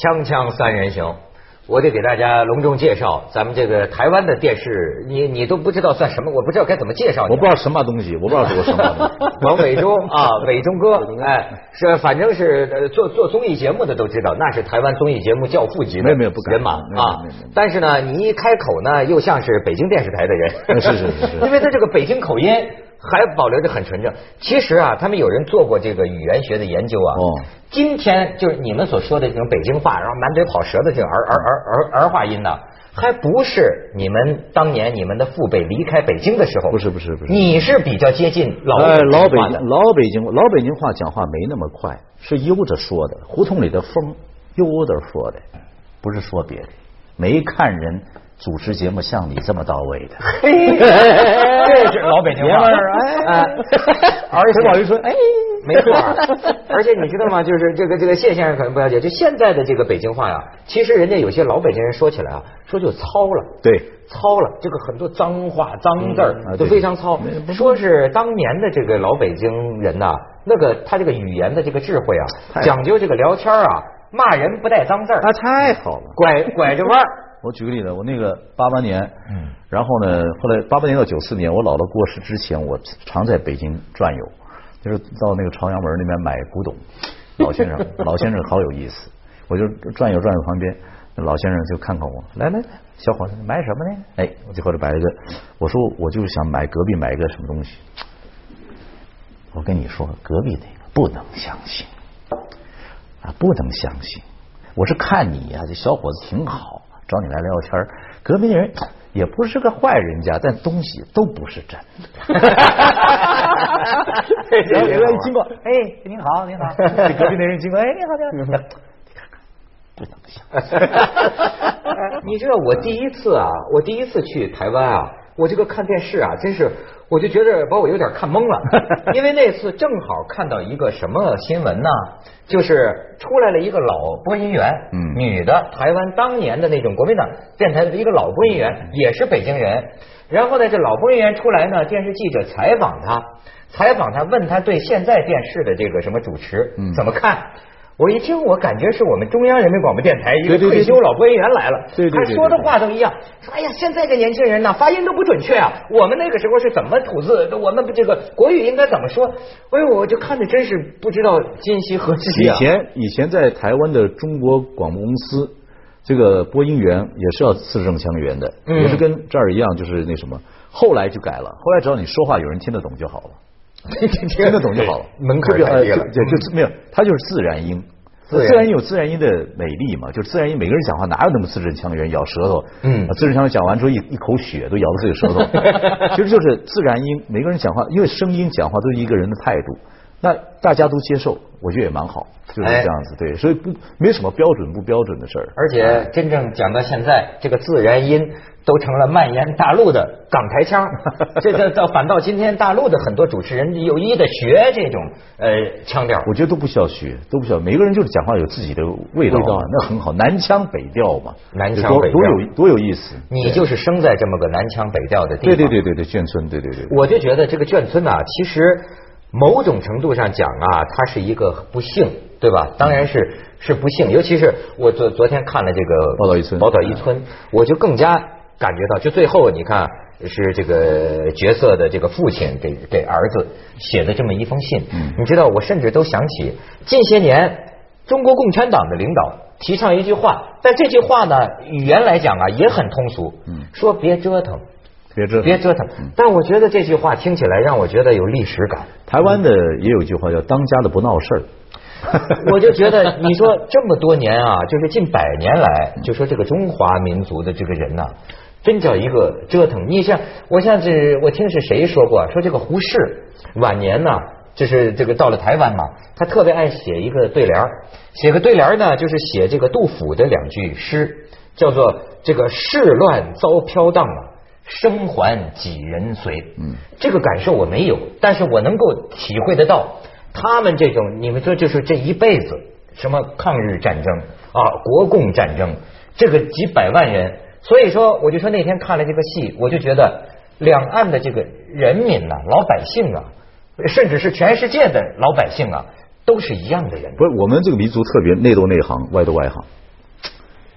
锵锵三人行，我得给大家隆重介绍咱们这个台湾的电视，你你都不知道算什么，我不知道该怎么介绍你。我不知道什么东西，我不知道是个什么。王伟忠啊，伟忠哥，哎，是反正是呃做做综艺节目的都知道，那是台湾综艺节目教父级的没有没有不敢人马啊。但是呢，你一开口呢，又像是北京电视台的人，是是是是因为他这个北京口音还保留着很纯正。其实啊，他们有人做过这个语言学的研究啊。哦今天就是你们所说的这种北京话，然后满嘴跑舌的这种儿儿儿儿儿化音呢，还不是你们当年你们的父辈离开北京的时候。不是不是不是你是比较接近老哎，老北京老北京老北京话讲话没那么快，是悠着说的，胡同里的风悠着说的，不是说别的。没看人主持节目像你这么到位的。这是老北京话，儿哎而且陈宝玉说哎没错儿，而且你知道吗？就是这个这个谢先生可能不了解，就现在的这个北京话呀，其实人家有些老北京人说起来啊，说就糙了。对，糙了，这个很多脏话、脏字儿都非常糙。说是当年的这个老北京人呐，那个他这个语言的这个智慧啊，讲究这个聊天啊，骂人不带脏字儿，那太好了。拐拐着弯儿。我举个例子，我那个八八年，嗯，然后呢，后来八八年到九四年，我姥姥过世之前，我常在北京转悠，就是到那个朝阳门那边买古董。老先生，老先生好有意思，我就转悠转悠旁边，那老先生就看看我，来来来，小伙子买什么呢？哎，我就后来买了一个，我说我就是想买隔壁买一个什么东西。我跟你说，隔壁那个不能相信啊，不能相信。我是看你呀、这小伙子挺好，找你来聊天儿隔壁那人 也不是个坏人家，但东西都不是真的。然后有人一经过，哎，您好，您好。这隔壁那人经过，哎，你好，你好。你看看，不能相信。你知道我第一次啊，我第一次去台湾啊，我这个看电视啊，真是我就觉得把我有点看懵了，因为那次正好看到一个什么新闻呢？就是出来了一个老播音员，嗯女的，台湾当年的那种国民党电台的一个老播音员，也是北京人。然后呢，这老播音员出来呢，电视记者采访他，采访他，问他对现在电视的这个什么主持嗯怎么看。我一听，我感觉是我们中央人民广播电台一个退休老播音员来了，他说的话都一样，说哎呀，现在这年轻人呐，发音都不准确啊。我们那个时候是怎么吐字，我们这个国语应该怎么说？哎呦，我就看着真是不知道今夕何夕啊。以前以前在台湾的中国广播公司，这个播音员也是要字正腔圆的，嗯也是跟这儿一样，就是那什么。后来就改了，后来只要你说话有人听得懂就好了，听得懂就好了，门槛特别太低了。呃就就就没有，它就是自然音。自然音有自然音的美丽嘛，就是自然音，每个人讲话哪有那么字正腔圆，咬舌头，嗯。啊字正腔圆讲完之后一一口血都咬到自己舌头，其实就是自然音，每个人讲话，因为声音讲话都是一个人的态度，那大家都接受，我觉得也蛮好，就是哎。这样子，对，所以不没什么标准不标准的事儿，而且真正讲到现在，这个自然音都成了蔓延大陆的港台腔。这 这到反倒今天大陆的很多主持人有意的学这种呃腔调。我觉得都不需要学，都不需要，每个人就是讲话有自己的味道味道，那很好，南腔北调嘛，南腔北调。多有多有意思，你就是生在这么个南腔北调的地对方。对对对对，眷村，对对对，我就觉得这个眷村呐、其实某种程度上讲啊，它是一个不幸，对吧？当然是是不幸，尤其是我昨昨天看了这个宝岛一村宝岛一村，我就更加感觉到，就最后你看是这个角色的这个父亲给给儿子写的这么一封信，嗯你知道，我甚至都想起近些年中国共产党的领导提倡一句话，但这句话呢，语言来讲啊也很通俗，嗯说别折腾。别折腾别折腾。但我觉得这句话听起来让我觉得有历史感。台湾的也有一句话叫“当家的不闹事儿”，我就觉得，你说这么多年啊，就是近百年来，就说这个中华民族的这个人呐、真叫一个折腾。你像我像是我听是谁说过，说这个胡适晚年呐、就是这个到了台湾嘛，他特别爱写一个对联儿写个对联儿呢，就是写这个杜甫的两句诗，叫做这个世乱遭飘荡啊，生还几人随。嗯，这个感受我没有，但是我能够体会得到，他们这种你们说就是这一辈子，什么抗日战争啊，国共战争，这个几百万人，所以说我就说那天看了这个戏，我就觉得两岸的这个人民呐、老百姓啊，甚至是全世界的老百姓啊，都是一样的人。不是我们这个民族特别内斗内行，外斗外行。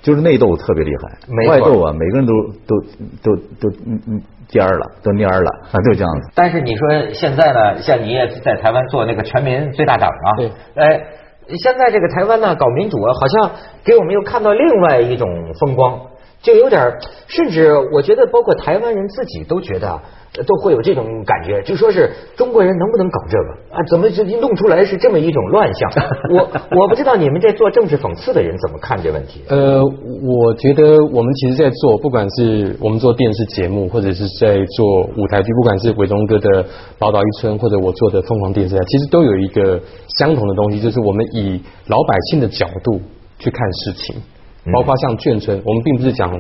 就是内斗特别厉害外斗啊，每个人都都都都嗯嗯颠儿了，都蔫儿了，啊，就这样子。但是你说现在呢，像你也在台湾做那个全民最大党啊，对哎，现在这个台湾呢搞民主啊，好像给我们又看到另外一种风光，就有点，甚至我觉得包括台湾人自己都觉得都会有这种感觉，就说是中国人能不能搞这个啊？怎么就弄出来是这么一种乱象？我我不知道你们这做政治讽刺的人怎么看这问题？呃，我觉得我们其实，在做不管是我们做电视节目，或者是在做舞台剧，不管是伟忠哥的《宝岛一村》，或者我做的《疯狂电视台》，其实都有一个相同的东西，就是我们以老百姓的角度去看事情。包括像眷村，我们并不是讲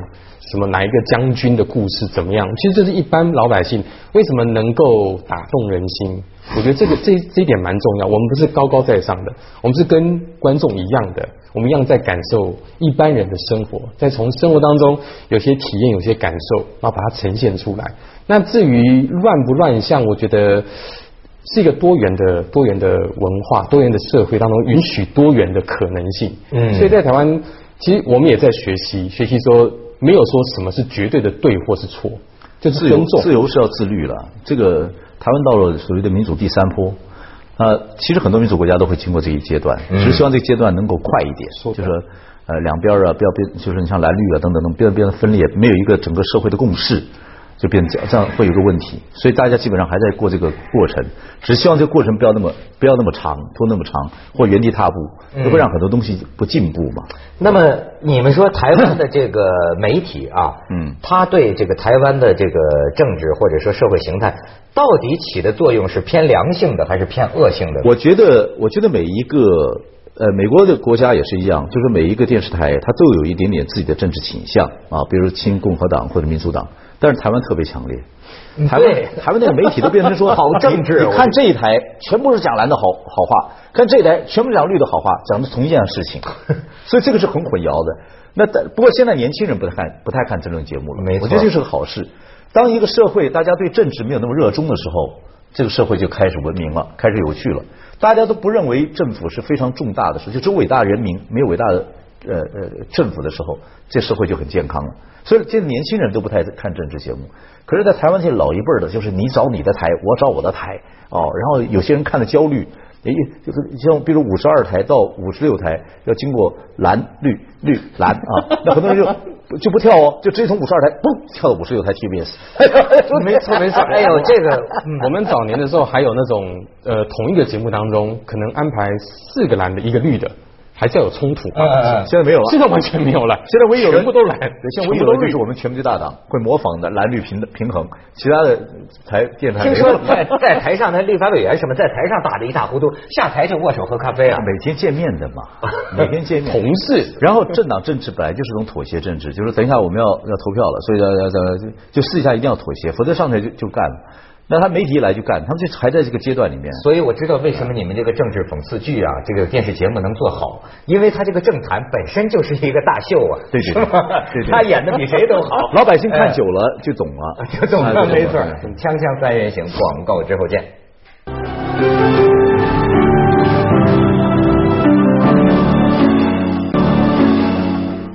什么哪一个将军的故事怎么样，其实这是一般老百姓为什么能够打动人心。我觉得这个这这一点蛮重要。我们不是高高在上的，我们是跟观众一样的，我们一样在感受一般人的生活，在从生活当中有些体验、有些感受，然后把它呈现出来。那至于乱不乱象，我觉得是一个多元的多元的文化、多元的社会当中允许多元的可能性。嗯所以在台湾，其实我们也在学习，学习说没有说什么是绝对的对或是错，就是自由尊重。自由是要自律了。这个台湾到了所谓的民主第三波，呃，其实很多民主国家都会经过这一阶段，只是希望这个阶段能够快一点，说就是说呃两边啊不要变，就是你像蓝绿啊等等等变得变得分裂，没有一个整个社会的共识。就变这样，这样会有一个问题，所以大家基本上还在过这个过程，只希望这个过程不要那么不要那么长，拖那么长，或原地踏步，嗯。这会让很多东西不进步嘛。那么你们说台湾的这个媒体啊，嗯。他对这个台湾的这个政治或者说社会形态，到底起的作用是偏良性的还是偏恶性的？我觉得，我觉得每一个呃，美国的国家也是一样，就是每一个电视台它都有一点点自己的政治倾向啊，比如亲共和党或者民主党，但是台湾特别强烈。台湾台湾那个媒体都变成说 好政治你看这一台全部是讲蓝的好好话，看这一台全部讲绿的好话，讲的同一件事情，所以这个是很混淆的。那但不过现在年轻人不太看不太看政论节目了，没错我觉得这是个好事。当一个社会大家对政治没有那么热衷的时候，这个社会就开始文明了，开始有趣了。大家都不认为政府是非常重大的事，就只有伟大的人民，没有伟大的呃呃政府的时候，这社会就很健康了。所以，这年轻人都不太看政治节目。可是，在台湾这老一辈儿的，就是你找你的台，我找我的台，哦，然后有些人看的焦虑，也，就是像比如五十二台到五十六台要经过蓝绿绿蓝啊，那很多人就就不跳哦，就直接从五十二台嘣跳到五十六台 TBS。没错没错，哎呦，这个我们早年的时候还有那种呃同一个节目当中可能安排四个蓝的一个绿的，还叫有冲突。嗯嗯嗯现在没有了，现在完全没有了，现在唯一有的全部都蓝，对现在唯一有的就是。我们全民最大党会模仿的蓝绿平平衡，其他的台电台听说在在台上，那立法委员什么在台上打的一塌糊涂，下台就握手喝咖啡啊。每天见面的嘛，每天见面。同事然后政党政治本来就是一种妥协政治，就是等一下我们要要投票了，所以要要要就就私底下一定要妥协，否则上台就就干了。那他媒体一来就干，他们就还在这个阶段里面。所以我知道为什么你们这个政治讽刺剧啊，这个电视节目能做好，因为他这个政坛本身就是一个大秀啊，对对 他演的比谁都好，老百姓看哎久了 就懂了，就懂了，哎没错。对锵锵三人行，广告之后见。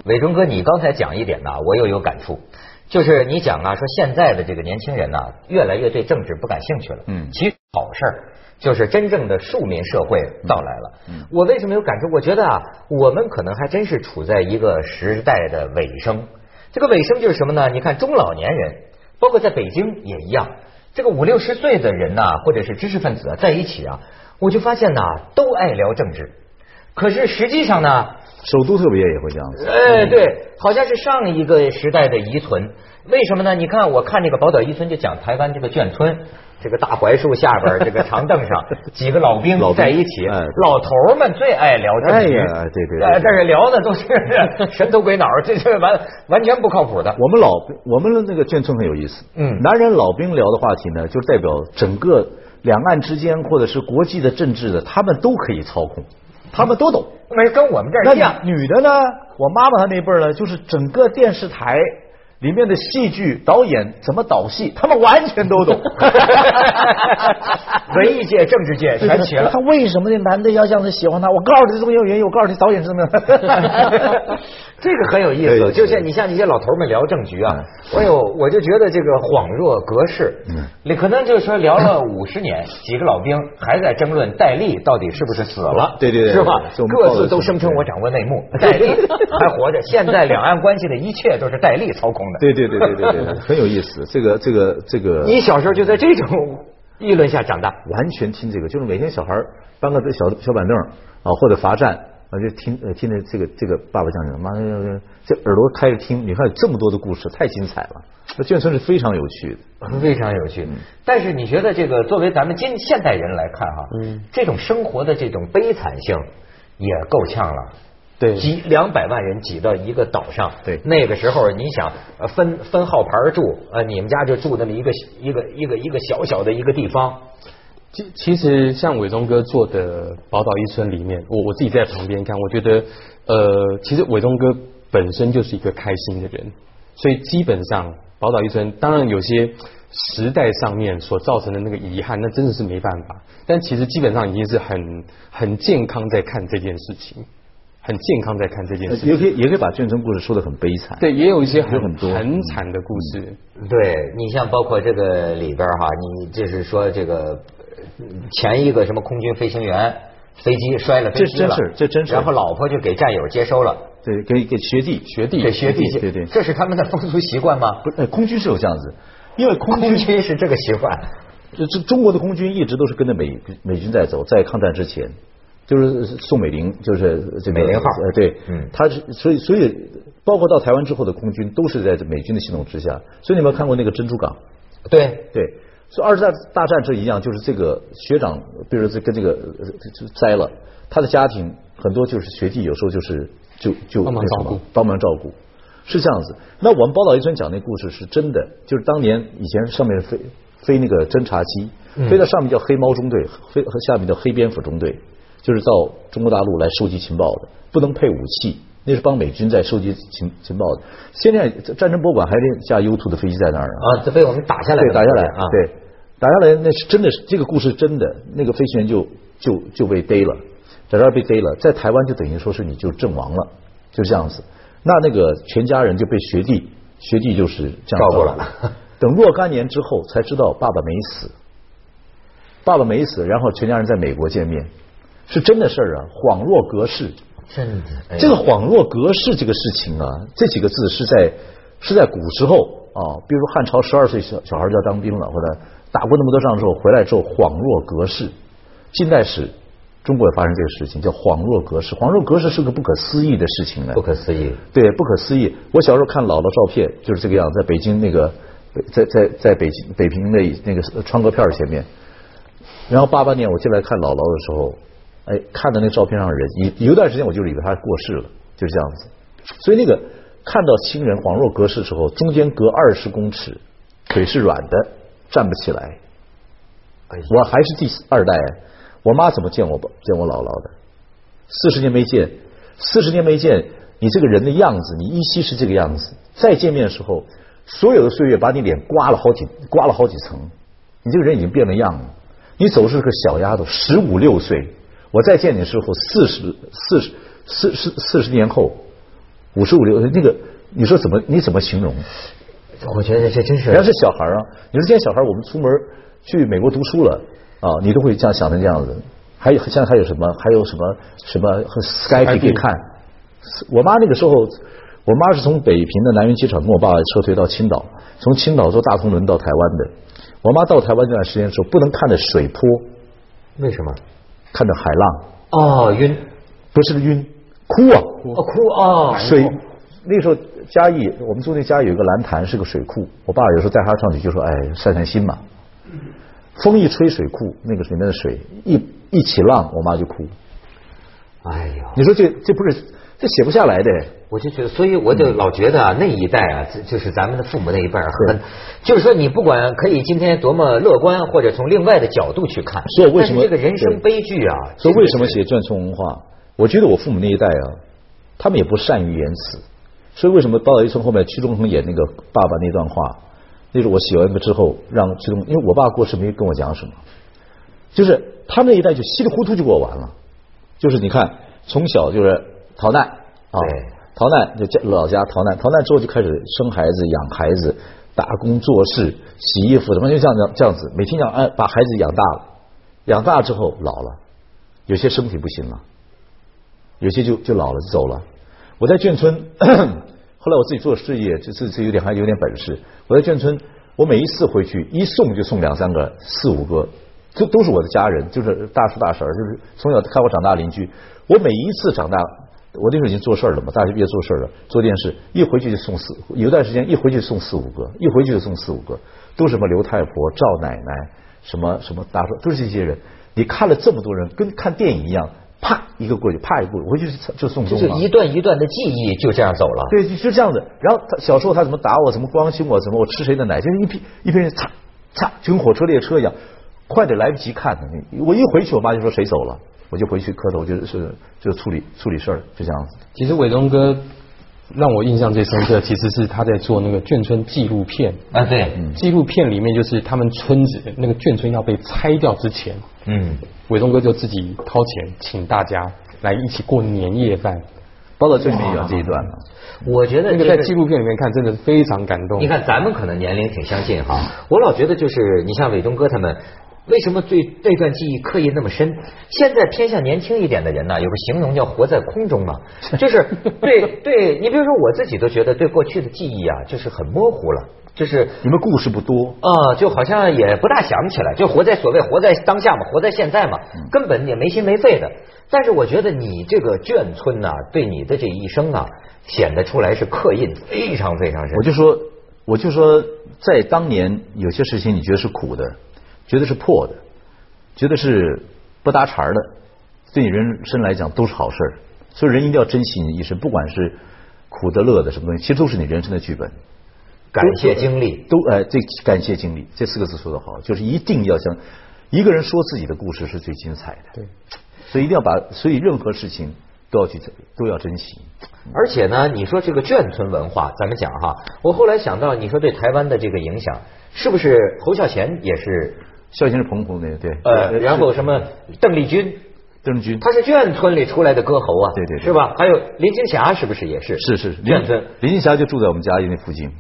伟忠哥，你刚才讲一点呢，我又有感触，就是你讲啊，说现在的这个年轻人呢，越来越对政治不感兴趣了。嗯其实好事儿，就是真正的庶民社会到来了。嗯我为什么有感触？我觉得啊，我们可能还真是处在一个时代的尾声。这个尾声就是什么呢？你看中老年人，包括在北京也一样，这个五六十岁的人呐、或者是知识分子啊，在一起啊，我就发现呐、都爱聊政治。可是实际上呢，首都特别也会这样子。哎，对，好像是上一个时代的遗存。为什么呢？你看，我看这个《宝岛遗村》就讲台湾这个眷村，这个大槐树下边 这个长凳上，几个老兵老在一起，哎老头们最爱聊政治。哎呀对对对哎但是聊的都是神头鬼脑，这这完完全不靠谱的。我们老我们的那个眷村很有意思，嗯男人老兵聊的话题呢，就代表整个两岸之间或者是国际的政治的，他们都可以操控，他们都懂。没跟我们这儿那一样。女的呢？我妈妈她那辈儿呢，就是整个电视台里面的戏剧导演怎么导戏，他们完全都懂。文艺界、政治界全齐了他。为什么那男的要这样子喜欢他？我告诉你这么有原因，我告诉你导演是怎么样。这个很有意思，就像你像那些老头们聊政局啊，哎呦，我就觉得这个恍若隔世。嗯，你可能就是说聊了五十年，几个老兵还在争论戴笠到底是不是死了，对对对，是吧？各自都声称我掌握内幕，戴笠 还活着。现在两岸关系的一切都是戴笠操控的。对对对对对对，很有意思。这个这个这个，你小时候就在这种议论下长大，完全听这个，就是每天小孩搬个小小板凳啊，或者罚站。啊，就听呃听着这个这个爸爸讲讲，妈呀，这耳朵开着听，你看这么多的故事，太精彩了。那眷村是非常有趣的，非常有趣。但是你觉得这个作为咱们今现代人来看哈，嗯，这种生活的这种悲惨性也够呛了。对，挤两百万人挤到一个岛上，对，那个时候你想分分号牌住，呃，你们家就住那么一个一个一个一个小小的一个地方。其其实像伟忠哥做的宝岛一村里面，我我自己在旁边看，我觉得呃，其实伟忠哥本身就是一个开心的人，所以基本上宝岛一村，当然有些时代上面所造成的那个遗憾，那真的是没办法。但其实基本上已经是很很健康在看这件事情，很健康在看这件事情。也可以也可以把眷村故事说的很悲惨，对，也有一些很很多很惨的故事。对你像包括这个里边哈，你就是说这个。前一个什么空军飞行员，飞机摔了，这真是这真是，然后老婆就给战友接收了，对，给给学弟学弟给学弟，对对，这是他们的风俗习惯吗？不，空军是有这样子，因为空军是这个习惯，这这中国的空军一直都是跟着美美军在走，在抗战之前，就是宋美龄，就是这美龄号，呃，对，嗯，他是所以所以包括到台湾之后的空军都是在美军的系统之下，所以你有没有看过那个珍珠港？对。对。所以二战大战这一样，就是这个学长，比如这跟这个就栽了，他的家庭很多就是学弟，有时候就是就就帮忙照顾，帮忙照顾，是这样子。那我们包岛一村讲那故事是真的，就是当年以前上面飞飞那个侦察机，飞到上面叫黑猫中队，飞和下面叫黑蝙蝠中队，就是到中国大陆来收集情报的，不能配武器。那是帮美军在收集情情报的。现在战争博物馆还得架 U 2的飞机在那儿啊，这被我们打下来，对，打下来啊，对，打下来那是真的是这个故事真的，那个飞行员就就就被逮了，在这儿被逮了，在台湾就等于说是你就阵亡了，就这样子。那那个全家人就被学弟，学弟就是这样照顾了。等若干年之后才知道爸爸没死，爸爸没死，然后全家人在美国见面，是真的事儿啊，恍若隔世。真的，这个恍若隔世这个事情啊，这几个字是在是在古时候啊，比如汉朝十二岁小小孩就要当兵了，或者打过那么多仗之后回来之后恍若隔世。近代史中国也发生这个事情，叫恍若隔世。恍若隔世是个不可思议的事情呢，不可思议。对，不可思议。我小时候看姥姥照片就是这个样，在北京那个在在在北京北平那那个窗格片前面，然后八八年我进来看姥姥的时候。哎，看到那照片上的人，有有一段时间我就以为他过世了，就是这样子。所以那个看到亲人恍若隔世的时候，中间隔二十公尺，腿是软的，站不起来。我还是第二代，我妈怎么见我见我姥姥的？四十年没见，四十年没见，你这个人的样子，你依稀是这个样子。再见面的时候，所有的岁月把你脸刮了好几刮了好几层，你这个人已经变了样了。你走是个小丫头，十五六岁。我再见你的时候，四十四十四十四十年后，五十五六那个，你说怎么你怎么形容？我觉得这真是。人家是小孩啊，你说现在小孩，我们出门去美国读书了啊，你都会这样想成这样子。还有现在还有什么？还有什么什么和 Skype 可以看？我妈那个时候，我妈是从北平的南云机场跟我爸爸撤退到青岛，从青岛坐大通轮到台湾的。我妈到台湾这段时间的时候，不能看的水坡。为什么？看着海浪。哦晕，不是晕，哭啊。哭啊水那时候嘉义我们住那家有一个蓝潭是个水库，我爸有时候带他上去就说哎散散心嘛，风一吹水库那个里面的水一一起浪我妈就哭，哎呦。你说这这不是这写不下来的。我就觉得，所以我就老觉得啊，那一代啊，就是咱们的父母那一辈很，就是说你不管可以今天多么乐观，或者从另外的角度去看，所以为什么这个人生悲剧啊？所以为什么写传村文化？我觉得我父母那一代啊，他们也不善于言辞，所以为什么《报道一村》后面屈中恒演那个爸爸那段话，那是我写完之后让屈中，因为我爸过世没跟我讲什么，就是他们那一代就稀里糊涂就给我完了，就是你看从小就是逃难啊。逃难就家老家逃难，逃难之后就开始生孩子、养孩子、打工做事、洗衣服，怎么就这样这样这样子，每天养哎把孩子养大了，养大之后老了，有些身体不行了，有些就就老了就走了。我在眷村，后来我自己做事业，就自己有点还有点本事。我在眷村，我每一次回去一送就送两三个、四五个，这都是我的家人，就是大叔大婶儿，就是从小看我长大的邻居。我每一次长大，我那时候已经做事儿了嘛，大学毕业做事儿了，做电视，一回去就送四，有段时间一回去送四五个，一回去就送四五个，都是什么刘太婆、赵奶奶，什么什么大叔，都是这些人。你看了这么多人，跟看电影一样，啪一个过去，啪一个过去，回去就就送终了。就是一段一段的记忆就这样走了。对，就就这样子。然后他小时候他怎么打我，怎么关心我，怎么我吃谁的奶，就是一批一批人擦擦，就跟火车列车一样，快点来不及看的。我一回去，我妈就说谁走了，我就回去磕头，就是就处理处理事儿，就这样子。其实伟东哥让我印象最深刻，其实是他在做那个眷村纪录片。啊，对，纪录片里面就是他们村子那个眷村要被拆掉之前，嗯，伟东哥就自己掏钱请大家来一起过年夜饭。包到这里面有这一段了。我觉得那个这个在纪录片里面看真的是非常感动。你看，咱们可能年龄挺相近哈，我老觉得就是你像伟东哥他们。为什么对这段记忆刻印那么深？现在偏向年轻一点的人呢，有个形容叫“活在空中”嘛，就是对对，你比如说我自己都觉得对过去的记忆啊，就是很模糊了，就是你们故事不多，啊、就好像也不大想起来，就活在所谓活在当下嘛，活在现在嘛，根本也没心没肺的。但是我觉得你这个眷村呐、对你的这一生啊，显得出来是刻印非常非常深。我就说，我就说，在当年有些事情你觉得是苦的，觉得是破的，觉得是不搭茬儿的，对你人生来讲都是好事儿。所以人一定要珍惜你的一生，不管是苦的、乐的什么东西，其实都是你人生的剧本。感谢经历，都哎，这感谢经历这四个字说得好，就是一定要像一个人说自己的故事是最精彩的。对，所以一定要把，所以任何事情都要去都要珍惜。而且呢，你说这个眷村文化，咱们讲哈，我后来想到，你说对台湾的这个影响，是不是侯孝贤也是？孝心是澎湖那个对，呃，然后什么邓丽君，邓丽君，他是眷村里出来的歌喉啊，对对对是吧？还有林青霞是不是也是？是是眷村。林青霞就住在我们家那附近。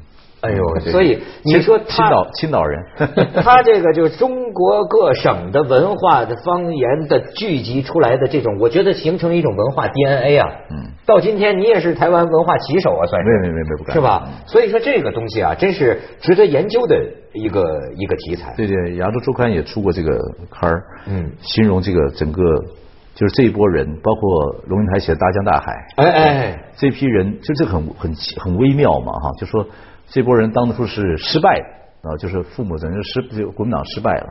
哎呦，对所以你说青岛青岛人，他这个就是中国各省的文化的方言的聚集出来的这种，我觉得形成一种文化 DNA 啊。嗯，到今天你也是台湾文化旗手啊，算是。没没没没不敢是吧？所以说这个东西啊，真是值得研究的一个一个题材。对对，亚洲周刊也出过这个刊儿，嗯形容这个整个就是这一波人，包括龙应台写的《大江大海》，哎哎，这批人就这很很很微妙嘛哈，就说这波人当初是失败的啊，就是父母等于失就国民党失败了，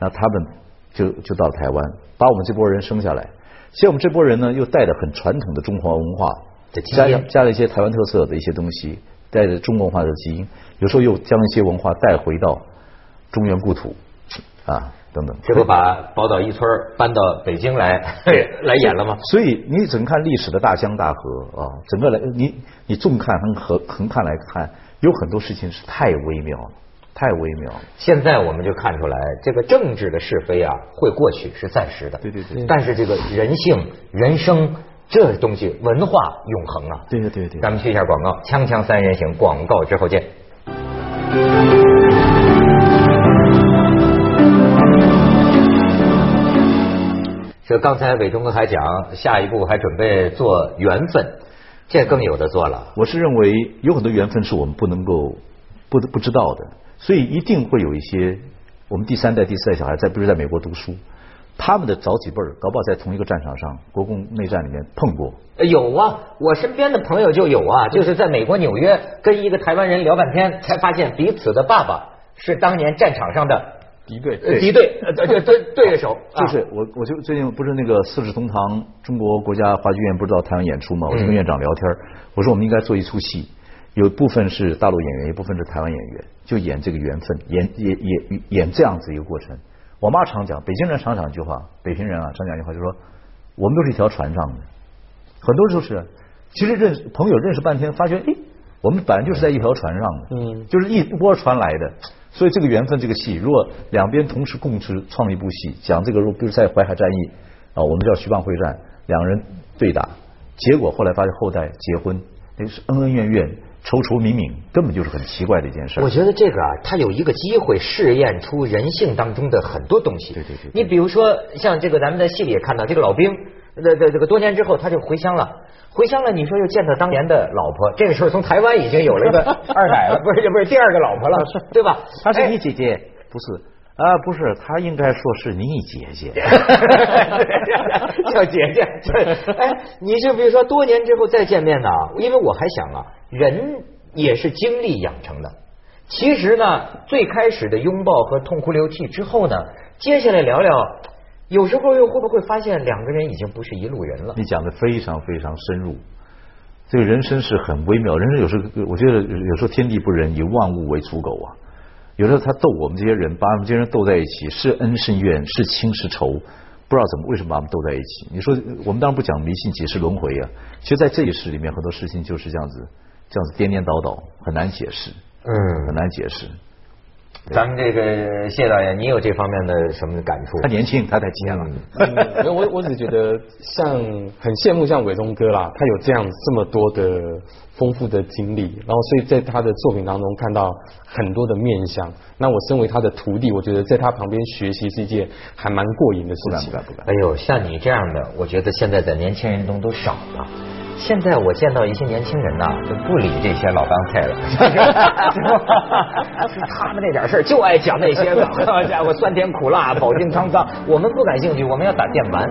那他们就就到台湾，把我们这波人生下来。现在我们这波人呢，又带着很传统的中华文化加上加了一些台湾特色的一些东西，带着中国文化的基因，有时候又将一些文化带回到中原故土啊等等。这不把宝岛一村搬到北京来 来演了吗？所以你整看历史的大江大河啊，整个来你你纵看横横横看来看，有很多事情是太微妙了，太微妙了。现在我们就看出来，这个政治的是非啊，会过去是暂时的。对对对但是这个人性、人生这东西，文化永恒啊。对对对对咱们去一下广告，锵锵三人行，广告之后见。这刚才伟忠哥还讲，下一步还准备做缘分，这更有的做了。我是认为有很多缘分是我们不能够不不知道的，所以一定会有一些我们第三代、第四代小孩在，比如在美国读书，他们的早几辈儿搞不好在同一个战场上，国共内战里面碰过。呃有啊，我身边的朋友就有啊，就是在美国纽约跟一个台湾人聊半天，才发现彼此的爸爸是当年战场上的敌对呃敌对呃对对对手，啊 就是我，我就最近不是那个四世同堂中国国家话剧院不知道台湾演出嘛？我就跟院长聊天，我说我们应该做一出戏，有部分是大陆演员，一部分是台湾演员，就演这个缘分，演演演演这样子一个过程。我妈常讲，北京人常讲一句话，北平人啊常讲一句话，就说我们都是一条船上的，很多都是。其实认识朋友认识半天，发觉哎，我们本来就是在一条船上的，嗯就是一波船来的。所以这个缘分这个戏，如果两边同时共持创一部戏，讲这个，如果比如在淮海战役啊，我们叫徐蚌会战，两个人对打，结果后来发现后代结婚，那是恩恩怨怨、仇仇明明，根本就是很奇怪的一件事。我觉得这个啊，他有一个机会试验出人性当中的很多东西。对对对对你比如说，像这个咱们在戏里也看到，这个老兵，这这这个多年之后他就回乡了，回乡了，你说又见到当年的老婆，这个时候从台湾已经有了一个 二奶了，不是不是第二个老婆了，对吧？她是哎你姐姐，不是啊？不是，他应该说是你姐姐。叫姐姐，这哎，你就比如说多年之后再见面呢，因为我还想啊，人也是经历养成的。其实呢，最开始的拥抱和痛哭流涕之后呢，接下来聊聊，有时候又会不会发现两个人已经不是一路人了？你讲的非常非常深入。这个人生是很微妙，人生有时候我觉得有时候天地不仁，以万物为刍狗啊。有时候他逗我们这些人，把我们这些人逗在一起，是恩是怨，是亲是仇，不知道怎么为什么把我们逗在一起。你说我们当然不讲迷信几世轮回啊，其实，在这一世里面，很多事情就是这样子，这样子颠颠倒倒，很难解释，嗯很难解释。咱们这个谢导演，你有这方面的什么感触？他年轻，他太浅了。嗯没有 我我只觉得像很羡慕像伟忠哥啦，他有这样这么多的丰富的经历，然后所以在他的作品当中看到很多的面相。那我身为他的徒弟，我觉得在他旁边学习是一件还蛮过瘾的事情。敢不敢不敢。哎呦，像你这样的，我觉得现在在年轻人中都少了。现在我见到一些年轻人呐，就不理这些老帮菜了，他们那点事儿就爱讲那些个，好家伙，酸甜苦辣、饱经沧桑，我们不感兴趣，我们要打电玩。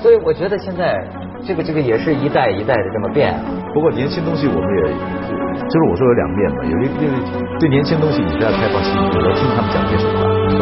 所以我觉得现在这个这个也是一代一代的这么变啊。不过年轻东西我们也，就是我说有两面嘛，有一个对年轻东西你是要开放心，你要听他们。